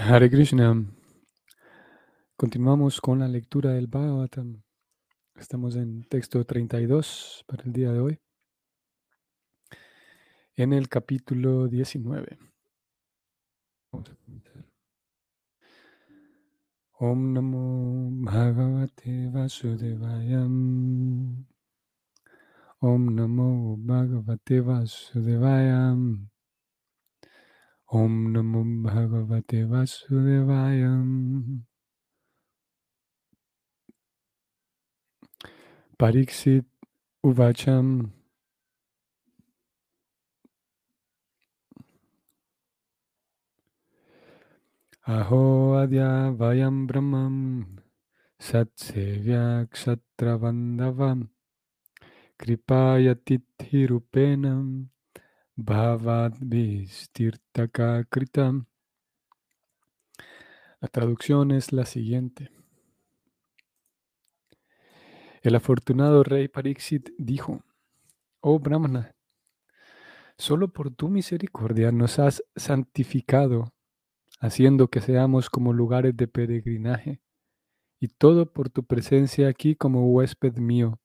Hare Krishna. Continuamos con la lectura del Bhagavatam. Estamos en texto 32 para el día de hoy. En el capítulo 19. Om Namo Bhagavate Vasudevayam. Om Namo Bhagavate Vasudevayam. Om Namo Bhagavate Vasudevayam. ओम नमो भगवते वासुदेवाय। परीक्षित उवाचम। अहो अद्या वयं ब्रह्मं सत्सेव्याक्षत्रवन्दवं कृपायतिथिरूपेण La traducción es la siguiente. El afortunado rey Pariksit dijo, Oh Brahmana, solo por tu misericordia nos has santificado, haciendo que seamos como lugares de peregrinaje, y todo por tu presencia aquí como huésped mío.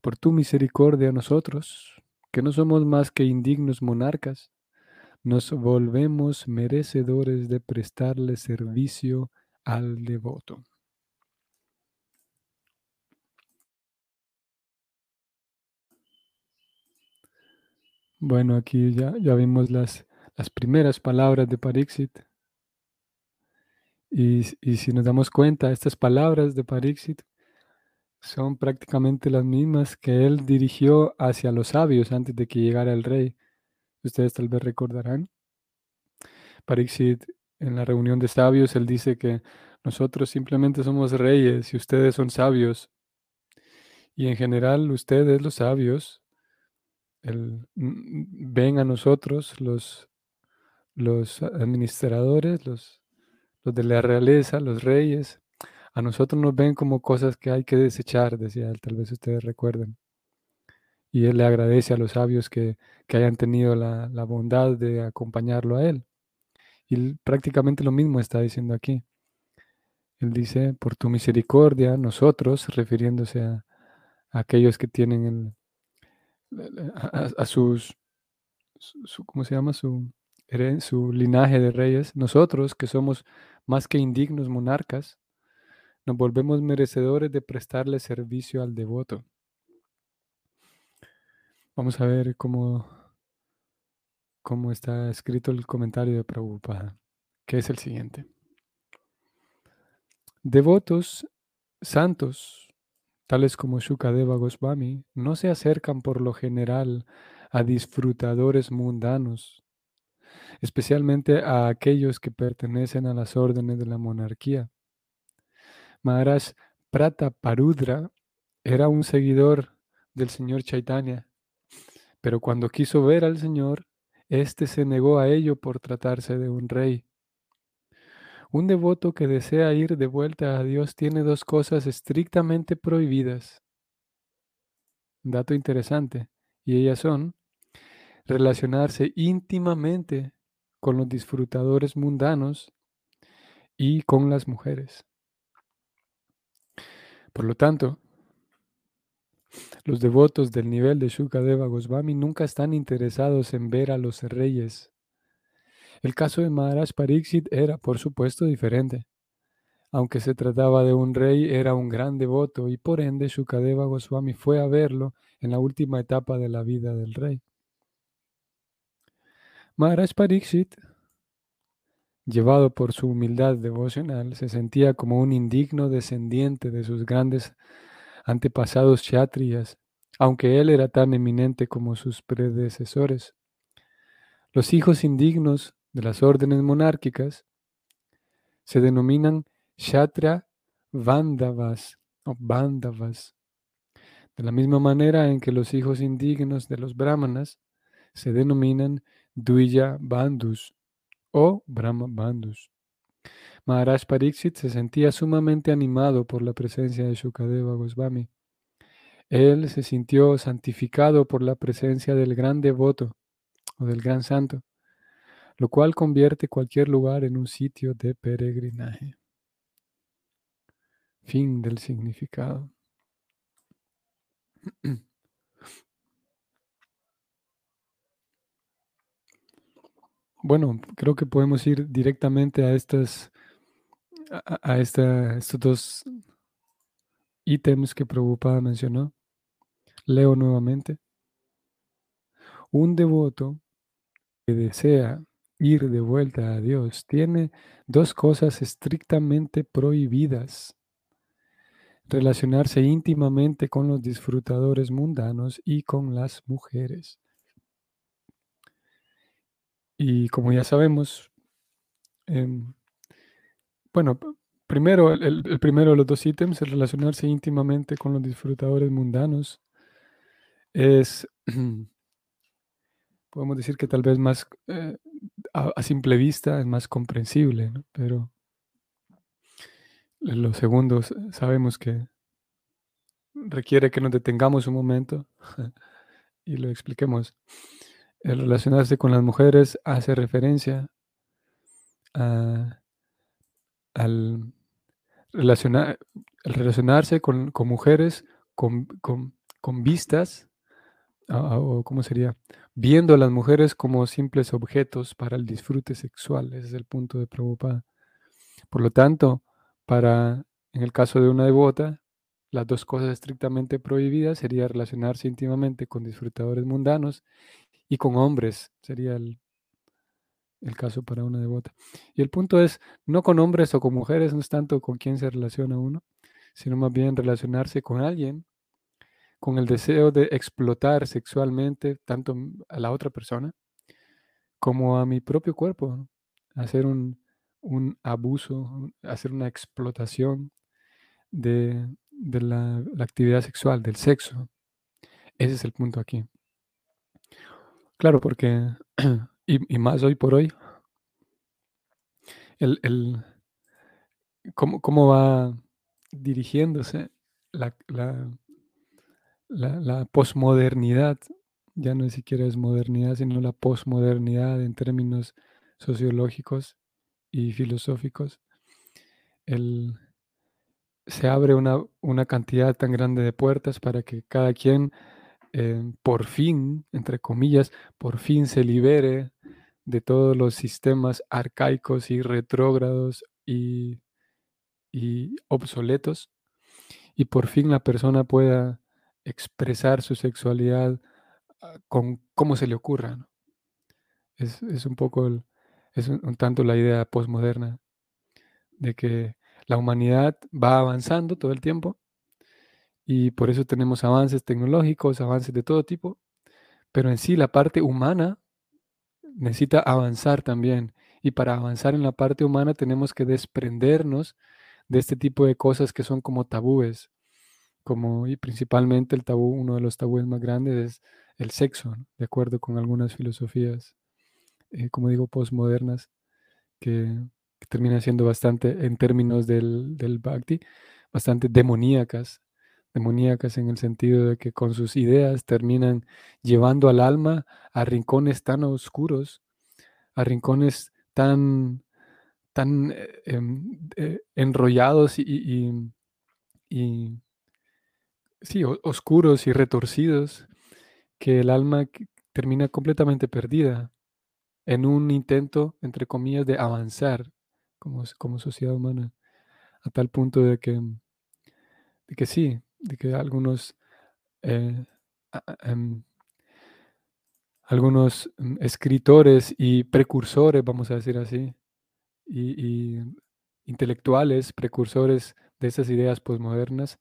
Por tu misericordia nosotros, que no somos más que indignos monarcas, nos volvemos merecedores de prestarle servicio al devoto. Bueno, aquí ya, ya vimos las, las primeras palabras de Pariksit. Y, y, si nos damos cuenta, estas palabras de Pariksit son prácticamente las mismas que él dirigió hacia los sabios antes de que llegara el rey. Ustedes tal vez recordarán. Pariksit, en la reunión de sabios, él dice que nosotros simplemente somos reyes y ustedes son sabios. Y en general, ustedes, los sabios, el, ven a nosotros, los, los administradores, los, los de la realeza, los reyes, a nosotros nos ven como cosas que hay que desechar, decía él, tal vez ustedes recuerden. Y él le agradece a los sabios que, que hayan tenido la, la, bondad de acompañarlo a él. Y prácticamente lo mismo está diciendo aquí. Él dice, por tu misericordia, nosotros, refiriéndose a, aquellos que tienen el, a, a, sus, su, ¿cómo se llama? Su, su linaje de reyes, nosotros que somos más que indignos monarcas, nos volvemos merecedores de prestarle servicio al devoto. Vamos a ver cómo, cómo está escrito el comentario de Prabhupada, que es el siguiente. Devotos santos, tales como Shukadeva Goswami, no se acercan por lo general a disfrutadores mundanos, especialmente a aquellos que pertenecen a las órdenes de la monarquía. Maharaj Prata Parudra era un seguidor del señor Chaitanya, pero cuando quiso ver al señor, éste se negó a ello por tratarse de un rey. Un devoto que desea ir de vuelta a Dios tiene dos cosas estrictamente prohibidas. Dato interesante, y ellas son relacionarse íntimamente con los disfrutadores mundanos y con las mujeres. Por lo tanto, los devotos del nivel de Shukadeva Goswami nunca están interesados en ver a los reyes. El caso de Maharaj Pariksit era, por supuesto, diferente. Aunque se trataba de un rey, era un gran devoto y por ende Shukadeva Goswami fue a verlo en la última etapa de la vida del rey. Maharaj Pariksit, llevado por su humildad devocional, se sentía como un indigno descendiente de sus grandes antepasados kshatriyas, aunque él era tan eminente como sus predecesores. Los hijos indignos de las órdenes monárquicas se denominan Shatra Vandavas o Bandavas, de la misma manera en que los hijos indignos de los brahmanas se denominan Duya Bandus o Brahma Bandus. Maharaj Pariksit se sentía sumamente animado por la presencia de Shukadeva Goswami. Él se sintió santificado por la presencia del gran devoto o del gran santo. lo cual convierte cualquier lugar en un sitio de peregrinaje. Fin del significado. Bueno, creo que podemos ir directamente a estas, a, estos dos ítems que Prabhupada mencionó. Leo nuevamente. Un devoto que desea ir de vuelta a Dios tiene dos cosas estrictamente prohibidas. Relacionarse íntimamente con los disfrutadores mundanos y con las mujeres. Y como ya sabemos, em, bueno, primero, el, primero de los dos ítems, el relacionarse íntimamente con los disfrutadores mundanos, es, podemos decir que tal vez más eh, a, simple vista es más comprensible, pero lo segundo sabemos que requiere que nos detengamos un momento y lo expliquemos. El relacionarse con las mujeres hace referencia a, al relacionar, relacionarse con, mujeres con, vistas, o cómo sería, viendo a las mujeres como simples objetos para el disfrute sexual. Ese es el punto de Prabhupada. Por lo tanto, para, en el caso de una devota, las dos cosas estrictamente prohibidas sería relacionarse íntimamente con disfrutadores mundanos y con hombres, sería el, caso para una devota. Y el punto es, no con hombres o con mujeres, no es tanto con quién se relaciona uno, sino más bien relacionarse con alguien con el deseo de explotar sexualmente tanto a la otra persona como a mi propio cuerpo, hacer un, abuso, hacer una explotación de, la actividad sexual, del sexo. Ese es el punto aquí. Claro, porque, y, más hoy por hoy, el, el cómo, va dirigiéndose la, la, la, posmodernidad, ya no siquiera es modernidad, sino la posmodernidad en términos sociológicos y filosóficos. El, se abre una, una cantidad tan grande de puertas para que cada quien por fin, entre comillas, por fin se libere de todos los sistemas arcaicos y retrógrados y, obsoletos, y por fin la persona pueda expresar su sexualidad ah, con cómo se le ocurra. Es, un poco, es un, tanto la idea postmoderna de que la humanidad va avanzando todo el tiempo y por eso tenemos avances tecnológicos, avances de todo tipo, pero en sí la parte humana necesita avanzar también. Y para avanzar en la parte humana tenemos que desprendernos de este tipo de cosas que son como tabúes, como y principalmente el tabú, uno de los tabúes más grandes es el sexo, de acuerdo con algunas filosofías, eh, como digo, postmodernas, que, terminan siendo bastante, en términos del, del bhakti, bastante demoníacas, demoníacas en el sentido de que con sus ideas terminan llevando al alma a rincones tan oscuros, a rincones tan, tan eh, em, eh, enrollados y, sí, oscuros y retorcidos, que el alma termina completamente perdida en un intento, entre comillas, de avanzar como, como sociedad humana, a tal punto de que, de que sí, de que algunos, eh, em, algunos mm, escritores y precursores, vamos a decir así, y, intelectuales, precursores de esas ideas posmodernas,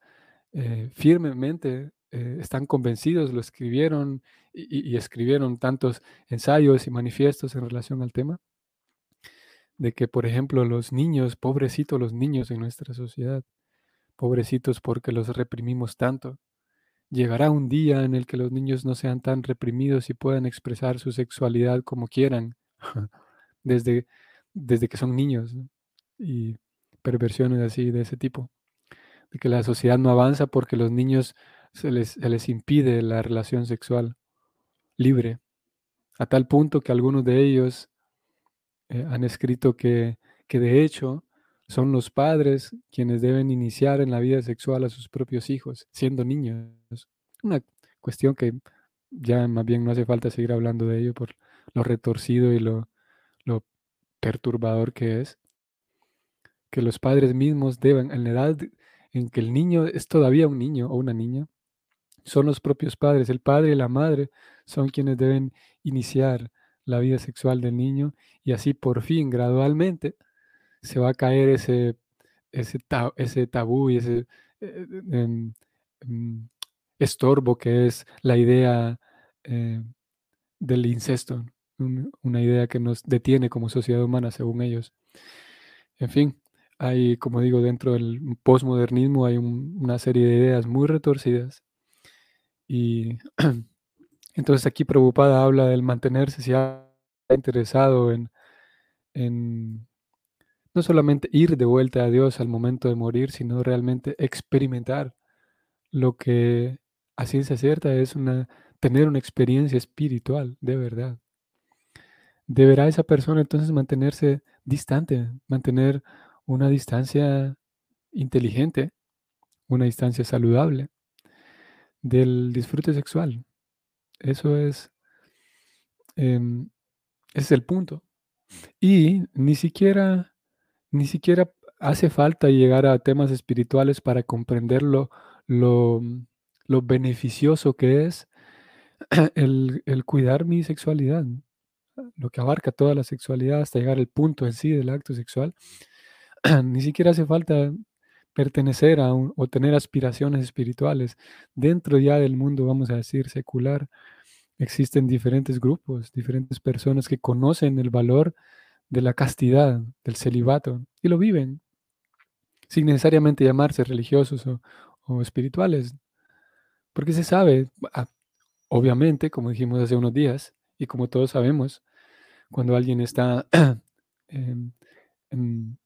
eh, firmemente eh, están convencidos, lo escribieron y, escribieron tantos ensayos y manifiestos en relación al tema, de que, por ejemplo, los niños, pobrecitos los niños en nuestra sociedad, Pobrecitos porque los reprimimos tanto. Llegará un día en el que los niños no sean tan reprimidos y puedan expresar su sexualidad como quieran, desde, desde que son niños. Y perversiones así de ese tipo. De que la sociedad no avanza porque los niños se les, impide la relación sexual libre. A tal punto que algunos de ellos eh, han escrito que, que de hecho son los padres quienes deben iniciar en la vida sexual a sus propios hijos, siendo niños. Una cuestión que ya más bien no hace falta seguir hablando de ello por lo retorcido y lo, lo perturbador que es. Que los padres mismos deben, en la edad en que el niño es todavía un niño o una niña, son los propios padres, el padre y la madre son quienes deben iniciar la vida sexual del niño y así por fin, gradualmente, se va a caer ese, ese, tabú y ese eh, em, em, estorbo que es la idea eh, del incesto, una idea que nos detiene como sociedad humana, según ellos. En fin, hay, como digo, dentro del postmodernismo hay una serie de ideas muy retorcidas. Y entonces aquí Preocupada habla del mantenerse, si ha interesado en no solamente ir de vuelta a Dios al momento de morir, sino realmente experimentar lo que a ciencia cierta es una, tener una experiencia espiritual de verdad. Deberá esa persona entonces mantenerse distante, mantener una distancia inteligente, una distancia saludable del disfrute sexual. Eso es, em, ese es el punto. Y ni siquiera, ni siquiera hace falta llegar a temas espirituales para comprender lo, lo, beneficioso que es el, el, cuidar mi sexualidad, lo que abarca toda la sexualidad hasta llegar al punto en sí del acto sexual. ni siquiera hace falta pertenecer a o tener aspiraciones espirituales. Dentro ya del mundo, vamos a decir, secular, existen diferentes grupos, diferentes personas que conocen el valor de la castidad, del celibato, y lo viven, sin necesariamente llamarse religiosos o, espirituales. Porque se sabe, ah, obviamente, como dijimos hace unos días, y como todos sabemos, cuando alguien está en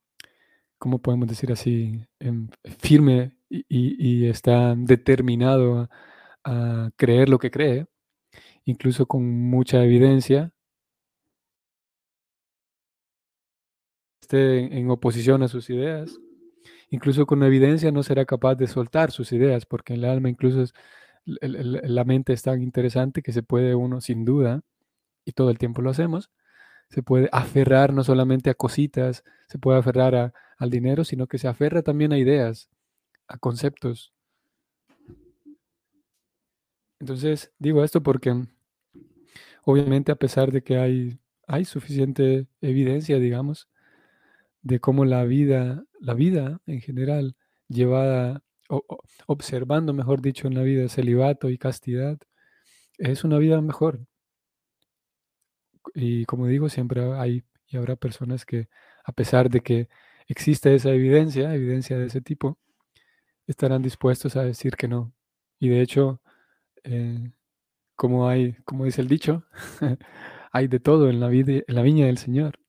¿cómo podemos decir así? Em, firme y, está determinado a, creer lo que cree, incluso con mucha evidencia, esté en oposición a sus ideas, incluso con evidencia no será capaz de soltar sus ideas, porque el alma incluso la mente es tan interesante que se puede uno, sin duda, y todo el tiempo lo hacemos, se puede aferrar no solamente a cositas, se puede aferrar al dinero, sino que se aferra también a ideas, a conceptos. Entonces, digo esto porque obviamente a pesar de que hay, hay suficiente evidencia, digamos, de cómo la vida, la vida en general, llevada, observando, mejor dicho, en la vida celibato y castidad, es una vida mejor, y como digo, siempre hay y habrá personas que, a pesar de que existe esa evidencia, evidencia de ese tipo, estarán dispuestos a decir que no. Y de hecho, eh, como hay, como dice el dicho, hay de todo en la vida, en la viña del Señor.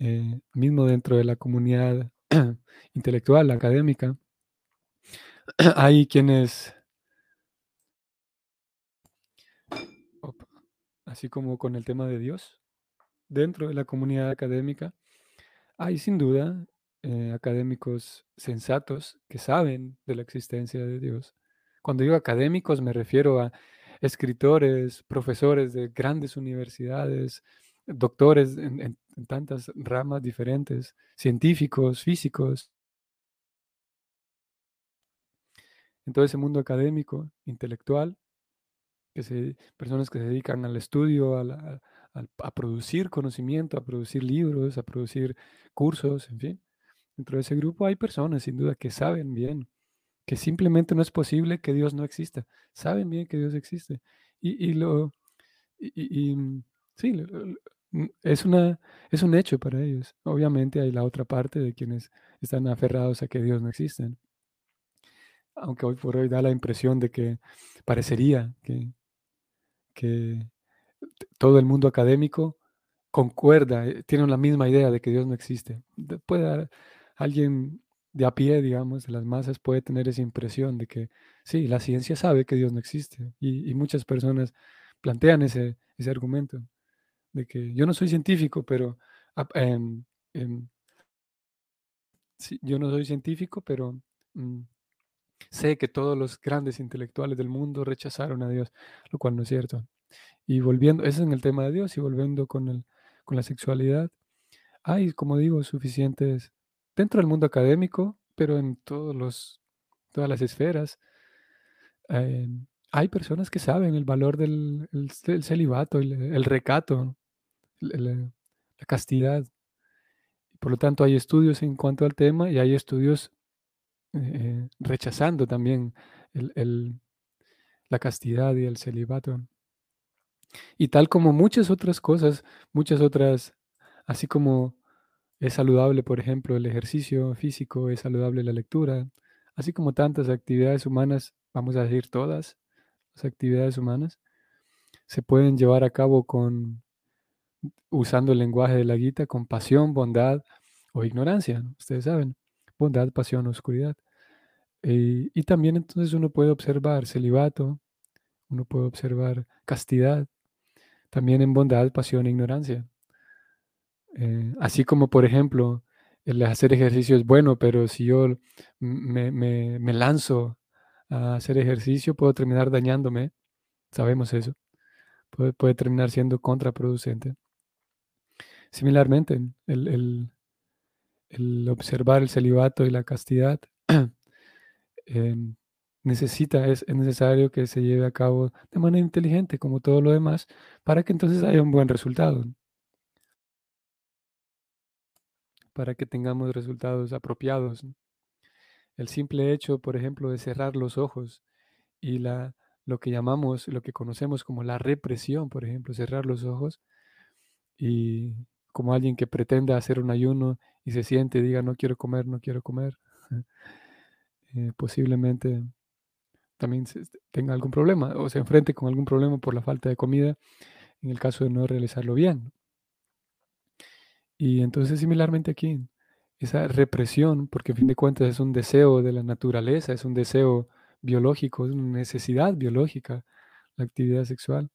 Eh, mismo dentro de la comunidad intelectual, académica, hay quienes así como con el tema de Dios, dentro de la comunidad académica, hay sin duda eh, académicos sensatos que saben de la existencia de Dios. Cuando digo académicos me refiero a escritores, profesores de grandes universidades, doctores en, en tantas ramas diferentes, científicos, físicos. En todo ese mundo académico, intelectual, personas que se dedican al estudio, a, producir conocimiento, a producir libros, a producir cursos, en fin. Dentro de ese grupo hay personas, sin duda, que saben bien que simplemente no es posible que Dios no exista. Saben bien que Dios existe. Y, lo, y, mm, sí, mm, es, una, es un hecho para ellos. Obviamente hay la otra parte de quienes están aferrados a que Dios no existe. Aunque hoy por hoy da la impresión de que parecería que, que todo el mundo académico concuerda, eh, tiene la misma idea de que Dios no existe. Puede alguien de a pie, digamos, de las masas, puede tener esa impresión de que sí, la ciencia sabe que Dios no existe. Y, muchas personas plantean ese, ese argumento de que yo no soy científico, pero em, em, yo no soy científico, pero mm, sé que todos los grandes intelectuales del mundo rechazaron a Dios, lo cual no es cierto. Y volviendo, ese es en el tema de Dios, y volviendo con, el, con la sexualidad, hay, como digo, suficientes, dentro del mundo académico, pero en todos los, todas las esferas, em, hay personas que saben el valor del celibato, el, recato, la castidad. Por lo tanto, hay estudios en cuanto al tema y hay estudios eh, rechazando también la castidad y el celibato. Y tal como muchas otras cosas, muchas otras, así como es saludable, por ejemplo, el ejercicio físico, es saludable la lectura, así como tantas actividades humanas, vamos a decir todas actividades humanas, se pueden llevar a cabo con usando el lenguaje de la guita con pasión, bondad o ignorancia, ustedes saben, bondad, pasión, oscuridad. Eh, y también entonces uno puede observar celibato, uno puede observar castidad, también en bondad, pasión e ignorancia. Eh, así como, por ejemplo, el hacer ejercicio es bueno, pero si yo me, me lanzo a hacer ejercicio, puedo terminar dañándome. Sabemos eso. Puede, terminar siendo contraproducente. Similarmente, el, observar el celibato y la castidad em, necesita, es, necesario que se lleve a cabo de manera inteligente, como todo lo demás, para que entonces haya un buen resultado. Para que tengamos resultados apropiados. El simple hecho, por ejemplo, de cerrar los ojos y la, lo que llamamos, lo que conocemos como la represión, por ejemplo, cerrar los ojos y como alguien que pretenda hacer un ayuno y se siente diga no quiero comer, no quiero comer, eh, posiblemente también tenga algún problema o se enfrente con algún problema por la falta de comida en el caso de no realizarlo bien. Y entonces similarmente aquí, esa represión, porque en fin de cuentas es un deseo de la naturaleza, es un deseo biológico, es una necesidad biológica la actividad sexual,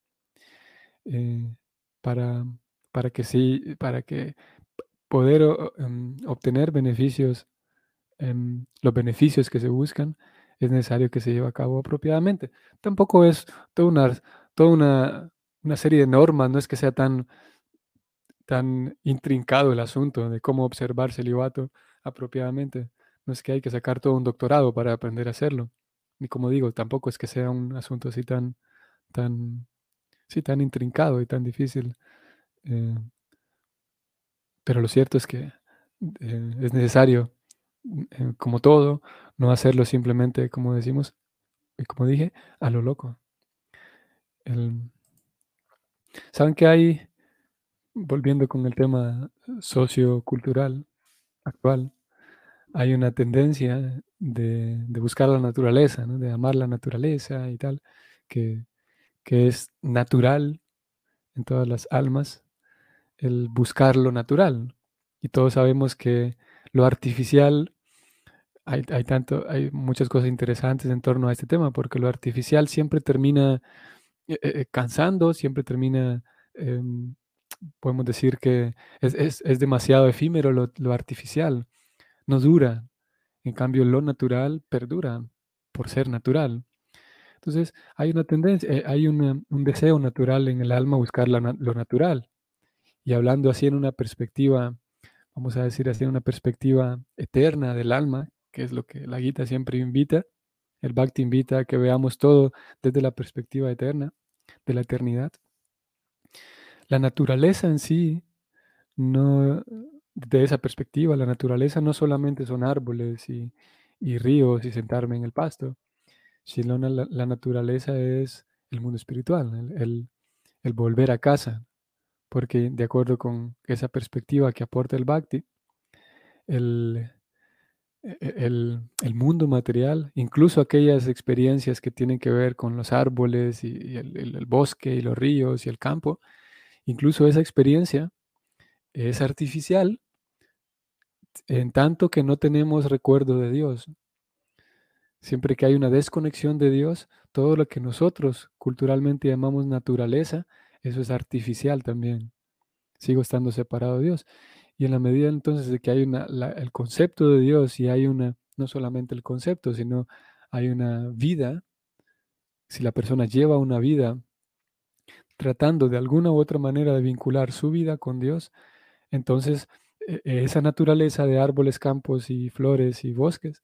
eh, para para que sí, para que poder em, obtener beneficios, em, los beneficios que se buscan, es necesario que se lleve a cabo apropiadamente. Tampoco es toda una, toda una, una serie de normas, no es que sea tan, tan intrincado el asunto de cómo observar celibato apropiadamente. No es que hay que sacar todo un doctorado para aprender a hacerlo. Ni como digo, tampoco es que sea un asunto así tan, tan, sí, tan intrincado y tan difícil eh, pero lo cierto es que eh, es necesario, eh, como todo, no hacerlo simplemente, como decimos, y como dije, a lo loco. ¿Saben que hay, volviendo con el tema sociocultural actual, hay una tendencia de, buscar la naturaleza, de amar la naturaleza y tal, que, que es natural en todas las almas, el buscar lo natural. Y todos sabemos que lo artificial, hay, tanto, hay muchas cosas interesantes en torno a este tema, porque lo artificial siempre termina eh, eh, cansando, siempre termina, em, podemos decir que es, demasiado efímero lo, artificial, no dura. En cambio, lo natural perdura por ser natural. Entonces, hay una tendencia, eh, hay un deseo natural en el alma buscar lo natural. Y hablando así en una perspectiva, vamos a decir así, en una perspectiva eterna del alma, que es lo que la Gita siempre invita, el Bhakti invita a que veamos todo desde la perspectiva eterna, de la eternidad. La naturaleza en sí, no, de esa perspectiva, la naturaleza no solamente son árboles y, ríos y sentarme en el pasto, sino la, naturaleza es el mundo espiritual, el volver a casa, porque de acuerdo con esa perspectiva que aporta el Bhakti, el, e, e, el, mundo material, incluso aquellas experiencias que tienen que ver con los árboles y, el, bosque y los ríos y el campo, incluso esa experiencia es artificial en tanto que no tenemos recuerdo de Dios. Siempre que hay una desconexión de Dios, todo lo que nosotros culturalmente llamamos naturaleza eso es artificial también. Sigo estando separado de Dios. Y en la medida entonces de que hay una, el concepto de Dios y hay una, no solamente el concepto, sino hay una vida, si la persona lleva una vida tratando de alguna u otra manera de vincular su vida con Dios, entonces e, e, esa naturaleza de árboles, campos y flores y bosques,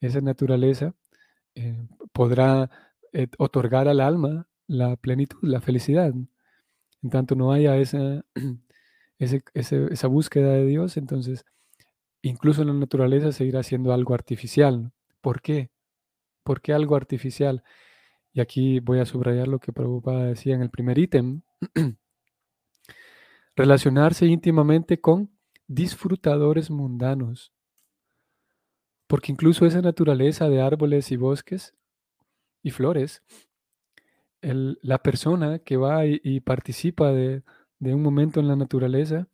esa naturaleza eh, podrá eh, otorgar al alma la plenitud, la felicidad. En tanto no haya esa, esa búsqueda de Dios, entonces incluso la naturaleza seguirá siendo algo artificial. ¿Por qué? ¿Por qué algo artificial? Y aquí voy a subrayar lo que Prabhupada decía en el primer ítem. Relacionarse íntimamente con disfrutadores mundanos. Porque incluso esa naturaleza de árboles y bosques y flores, la persona que va y, participa de, un momento en la naturaleza,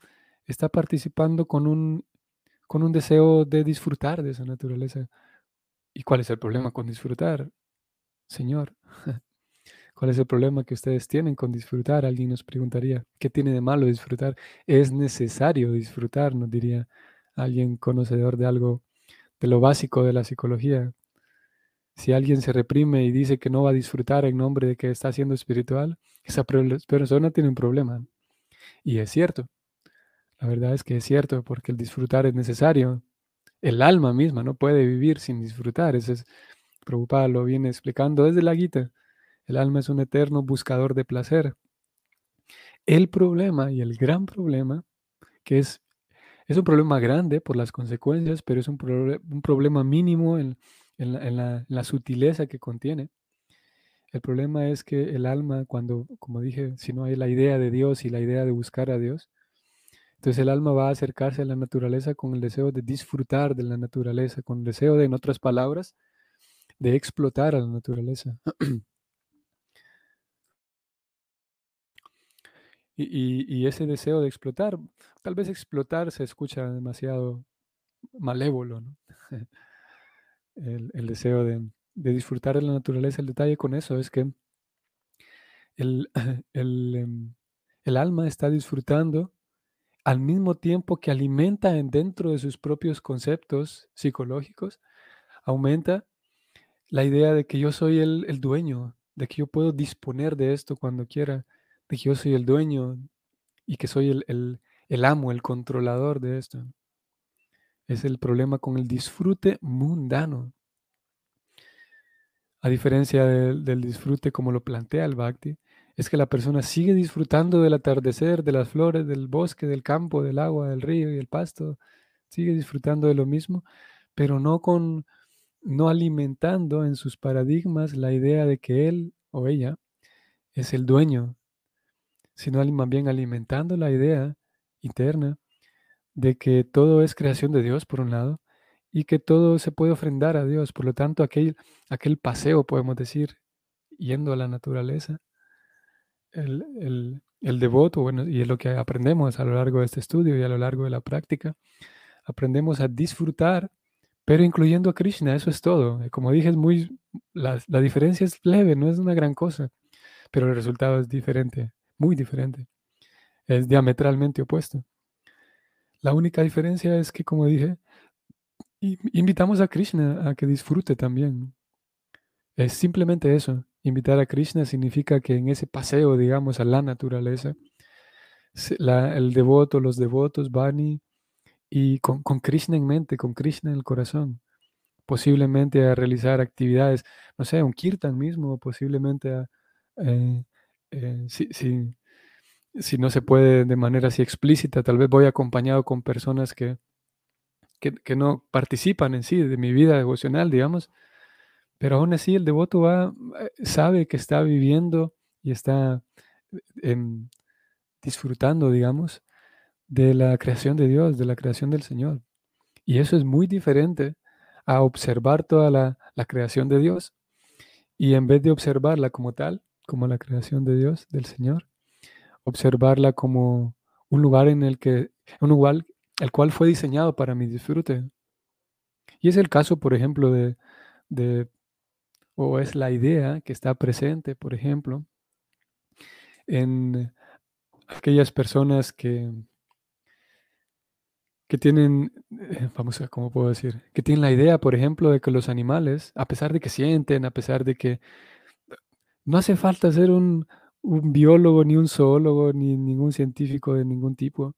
está participando con un, con un deseo de disfrutar de esa naturaleza. ¿Y cuál es el problema con disfrutar? Señor, ¿cuál es el problema que ustedes tienen con disfrutar? Alguien nos preguntaría, ¿qué tiene de malo disfrutar? Es necesario disfrutar, nos diría alguien conocedor de algo, de lo básico de la psicología. Si alguien se reprime y dice que no va a disfrutar en nombre de que está siendo espiritual, esa persona tiene un problema. Y es cierto. La verdad es que es cierto, porque el disfrutar es necesario. El alma misma no puede vivir sin disfrutar. Eso es, Prabhupada lo viene explicando desde la Gita. El alma es un eterno buscador de placer. El problema y el gran problema, que es, es un problema grande por las consecuencias, pero es un, un problema mínimo en, la, sutileza que contiene. El problema es que el alma, cuando, como dije, si no hay la idea de Dios y la idea de buscar a Dios, entonces el alma va a acercarse a la naturaleza con el deseo de disfrutar de la naturaleza, con el deseo de, en otras palabras, de explotar a la naturaleza. y, ese deseo de explotar, tal vez explotar se escucha demasiado malévolo, ¿no? el, deseo de, disfrutar de la naturaleza. El detalle con eso es que el, em, el alma está disfrutando al mismo tiempo que alimenta dentro de sus propios conceptos psicológicos, aumenta la idea de que yo soy el, dueño, de que yo puedo disponer de esto cuando quiera, de que yo soy el dueño y que soy el, el amo, el controlador de esto. Es el problema con el disfrute mundano. A diferencia del, disfrute como lo plantea el Bhakti, es que la persona sigue disfrutando del atardecer, de las flores, del bosque, del campo, del agua, del río y el pasto. Sigue disfrutando de lo mismo, pero no con, no alimentando en sus paradigmas la idea de que él o ella es el dueño, sino más bien alimentando la idea interna de que todo es creación de Dios, por un lado, y que todo se puede ofrendar a Dios. Por lo tanto, aquel, aquel paseo, podemos decir, yendo a la naturaleza, el, el devoto, bueno, y es lo que aprendemos a lo largo de este estudio y a lo largo de la práctica, aprendemos a disfrutar pero incluyendo a Krishna, eso es todo. Eh, como dije, es muy, la, la, diferencia es leve, no es una gran cosa, pero el resultado es diferente, muy diferente. Es diametralmente opuesto. La única diferencia es que, como dije, invitamos a Krishna a que disfrute también. Es simplemente eso. Invitar a Krishna significa que en ese paseo, digamos, a la naturaleza, el devoto, los devotos van y y con, Krishna en mente, con Krishna en el corazón. Posiblemente a realizar actividades, no sé, un kirtan mismo, posiblemente eh, eh, si, si, no se puede de manera así explícita, tal vez voy acompañado con personas que, que, no participan en sí de mi vida devocional, digamos, pero aún así el devoto va, eh, sabe que está viviendo y está em, disfrutando, digamos, de la creación de Dios, de la creación del Señor. Y eso es muy diferente a observar toda la, creación de Dios y en vez de observarla como tal, como la creación de Dios, del Señor, observarla como un lugar en el que, un lugar el cual fue diseñado para mi disfrute. Y es el caso, por ejemplo, de, de o es la idea que está presente, por ejemplo, en aquellas personas que que tienen, eh, vamos a, ¿cómo puedo decir? Que tienen la idea, por ejemplo, de que los animales, a pesar de que sienten, a pesar de que no hace falta ser un, un biólogo, ni un zoólogo, ni ningún científico de ningún tipo.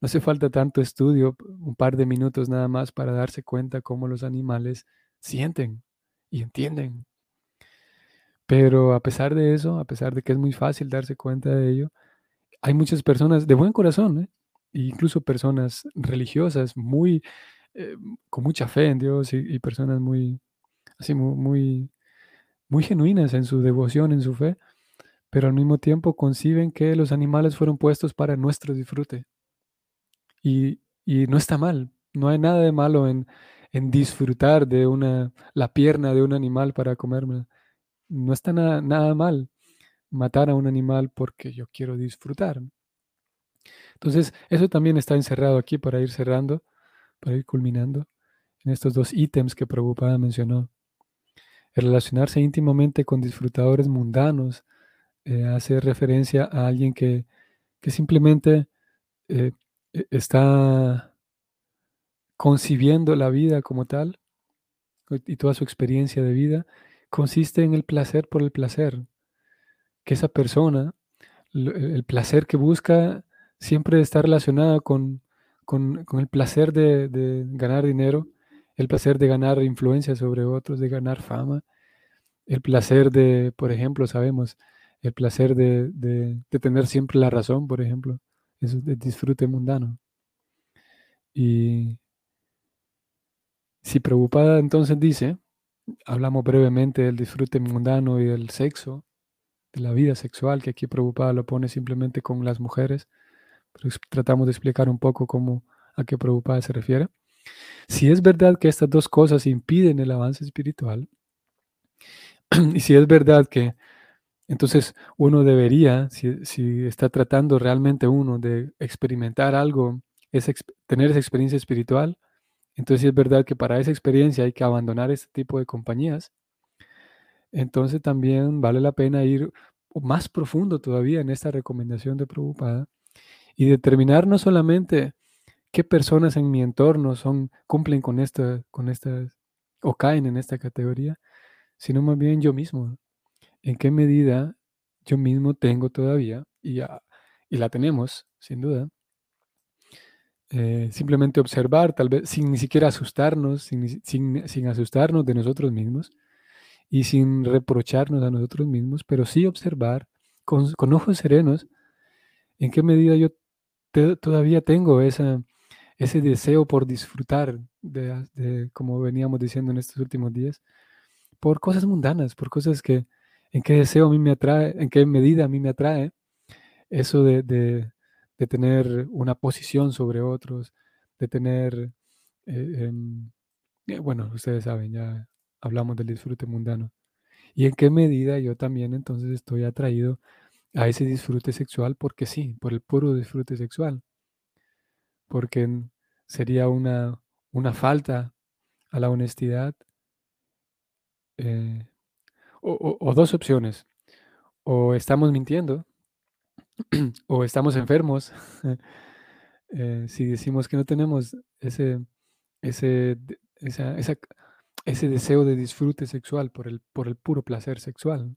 No hace falta tanto estudio, un par de minutos nada más para darse cuenta cómo los animales sienten y entienden. Pero a pesar de eso, a pesar de que es muy fácil darse cuenta de ello, hay muchas personas de buen corazón, ¿eh? Incluso personas religiosas, muy, eh, con mucha fe en Dios y, personas muy, así, muy, muy genuinas en su devoción, en su fe, pero al mismo tiempo conciben que los animales fueron puestos para nuestro disfrute. Y, no está mal, no hay nada de malo en, disfrutar de una, la pierna de un animal para comerme. No está nada mal matar a un animal porque yo quiero disfrutar. Entonces, eso también está encerrado aquí para ir cerrando, para ir culminando en estos dos ítems que Prabhupada mencionó. El relacionarse íntimamente con disfrutadores mundanos eh, hace referencia a alguien que, simplemente eh, e, está concibiendo la vida como tal y toda su experiencia de vida consiste en el placer por el placer. Que esa persona, el placer que busca siempre está relacionado con, con, el placer de, de, ganar dinero, el placer de ganar influencia sobre otros, de ganar fama, el placer de, por ejemplo, sabemos, el placer de, de tener siempre la razón, por ejemplo, es de disfrute mundano. Y si preocupada entonces dice, hablamos brevemente del disfrute mundano y del sexo, de la vida sexual, que aquí preocupada lo pone simplemente con las mujeres, tratamos de explicar un poco cómo, a qué preocupada se refiere. Si es verdad que estas dos cosas impiden el avance espiritual, y si es verdad que entonces uno debería, si, está tratando realmente uno de experimentar algo, es tener esa experiencia espiritual, entonces es verdad que para esa experiencia hay que abandonar este tipo de compañías, entonces también vale la pena ir más profundo todavía en esta recomendación de Prabhupada y determinar no solamente qué personas en mi entorno son, cumplen con esta, con esta, o caen en esta categoría, sino más bien yo mismo. En qué medida yo mismo tengo todavía, y, y la tenemos, sin duda, eh, simplemente observar, tal vez sin ni siquiera asustarnos, sin, sin, asustarnos de nosotros mismos y sin reprocharnos a nosotros mismos, pero sí observar con, con ojos serenos en qué medida yo todavía tengo ese deseo por disfrutar de, de, como veníamos diciendo en estos últimos días, por cosas mundanas, por cosas que, en qué deseo a mí me atrae, en qué medida a mí me atrae eso de, tener una posición sobre otros, de tener, eh, em, eh, bueno, ustedes saben, ya hablamos del disfrute mundano. Y en qué medida yo también entonces estoy atraído a ese disfrute sexual, porque sí, por el puro disfrute sexual, porque sería una, una falta a la honestidad eh, o, dos opciones. O estamos mintiendo o estamos enfermos. Eh, si decimos que no tenemos ese, ese, ese deseo de disfrute sexual por el, por el puro placer sexual.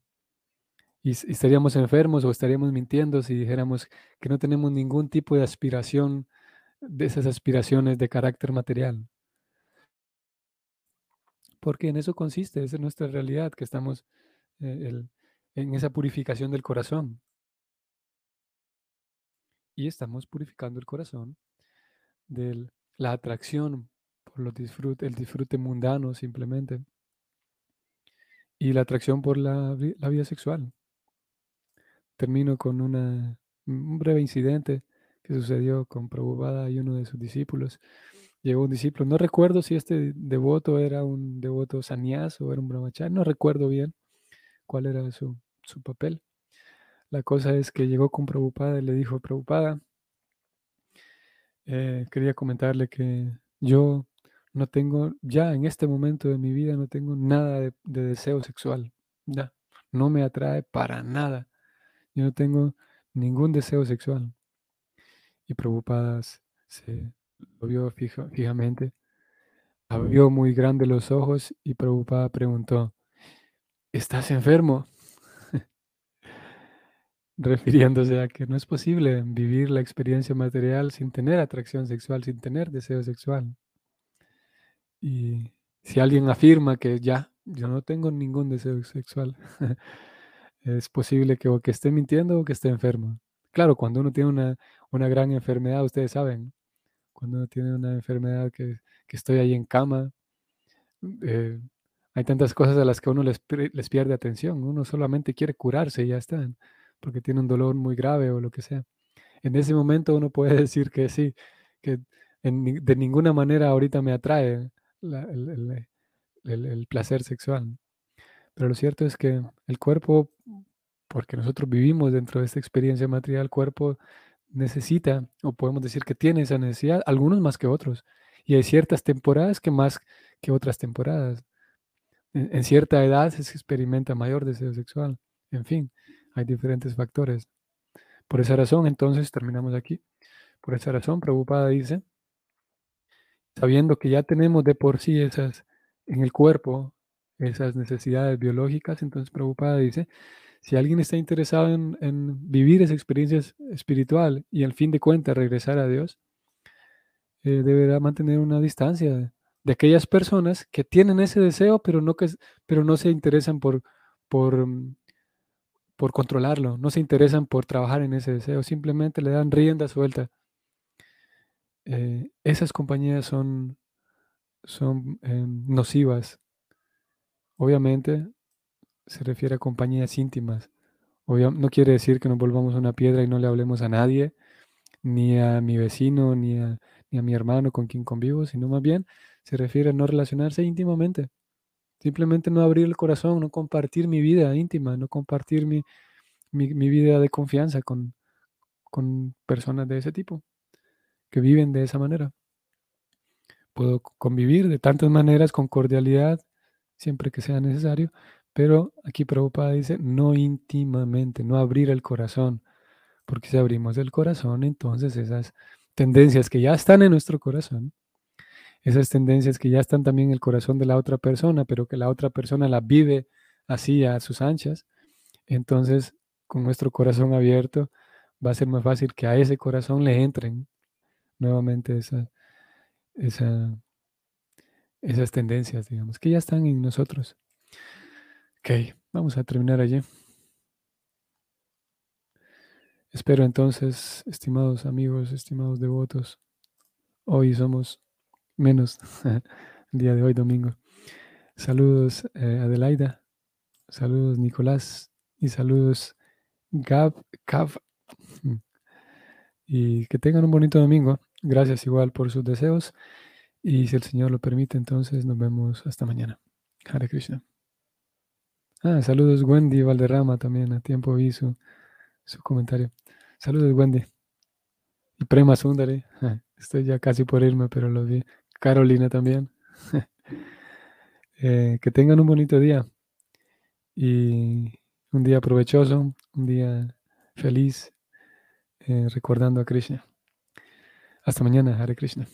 Y, estaríamos enfermos o estaríamos mintiendo si dijéramos que no tenemos ningún tipo de aspiración, de esas aspiraciones de carácter material. Porque en eso consiste, esa es nuestra realidad, que estamos eh, en esa purificación del corazón. Y estamos purificando el corazón de la atracción por los disfrute, el disfrute mundano simplemente. Y la atracción por la, la vida sexual. Termino con una, un breve incidente que sucedió con Prabhupada y uno de sus discípulos. Llegó un discípulo, no recuerdo si este devoto era un devoto sanyas o era un brahmachari, no recuerdo bien cuál era su, papel. La cosa es que llegó con Prabhupada y le dijo, Prabhupada, eh, quería comentarle que yo no tengo, ya en este momento de mi vida, no tengo nada de, deseo sexual. Ya, no me atrae para nada. Yo no tengo ningún deseo sexual. Y Prabhupada se, lo vio fijamente, abrió muy grande los ojos y Prabhupada preguntó, ¿estás enfermo? Refiriéndose a que no es posible vivir la experiencia material sin tener atracción sexual, sin tener deseo sexual. Y si alguien afirma que ya, yo no tengo ningún deseo sexual, es posible que que esté mintiendo o que esté enfermo. Claro, cuando uno tiene una, una gran enfermedad, ustedes saben, cuando uno tiene una enfermedad que, que estoy ahí en cama, eh, hay tantas cosas a las que uno les, les, pierde atención. Uno solamente quiere curarse y ya está, porque tiene un dolor muy grave o lo que sea. En ese momento uno puede decir que sí, que de ninguna manera ahorita me atrae el, el placer sexual. Pero lo cierto es que el cuerpo, porque nosotros vivimos dentro de esta experiencia material, el cuerpo necesita, o podemos decir que tiene esa necesidad, algunos más que otros. Y hay ciertas temporadas que más que otras temporadas. En, cierta edad se experimenta mayor deseo sexual. En fin, hay diferentes factores. Por esa razón, entonces, terminamos aquí. Por esa razón, preocupada dice, sabiendo que ya tenemos de por sí esas en el cuerpo, esas necesidades biológicas, entonces preocupada dice, si alguien está interesado en, vivir esa experiencia espiritual y al fin de cuentas regresar a Dios, eh, deberá mantener una distancia de aquellas personas que tienen ese deseo, pero no, que, pero no se interesan por, por, mm, por controlarlo, no se interesan por trabajar en ese deseo, simplemente le dan rienda suelta. Eh, esas compañías son, son em, nocivas. Obviamente se refiere a compañías íntimas. no quiere decir que nos volvamos una piedra y no le hablemos a nadie, ni a mi vecino, ni a, ni a mi hermano con quien convivo, sino más bien se refiere a no relacionarse íntimamente. Simplemente no abrir el corazón, no compartir mi vida íntima, no compartir mi, mi, vida de confianza con, con personas de ese tipo, que viven de esa manera. Puedo convivir de tantas maneras con cordialidad, siempre que sea necesario, pero aquí Prabhupada dice no íntimamente, no abrir el corazón, porque si abrimos el corazón, entonces esas tendencias que ya están en nuestro corazón, esas tendencias que ya están también en el corazón de la otra persona, pero que la otra persona la vive así a sus anchas, entonces con nuestro corazón abierto va a ser más fácil que a ese corazón le entren nuevamente esa, esa, esas tendencias, digamos, que ya están en nosotros. Ok, vamos a terminar allí. Espero entonces, estimados amigos, estimados devotos, hoy somos menos, el día de hoy domingo. Saludos eh, Adelaida, saludos Nicolás y saludos Gab, Cav. Y que tengan un bonito domingo. Gracias igual por sus deseos. Y si el Señor lo permite, entonces nos vemos hasta mañana. Hare Krishna. Ah, saludos Wendy Valderrama también, a tiempo vi su, comentario. Saludos Wendy. Y Prema Sundari, estoy ya casi por irme, pero lo vi. Carolina también. Eh, que tengan un bonito día y un día provechoso, un día feliz, eh, recordando a Krishna. Hasta mañana, Hare Krishna.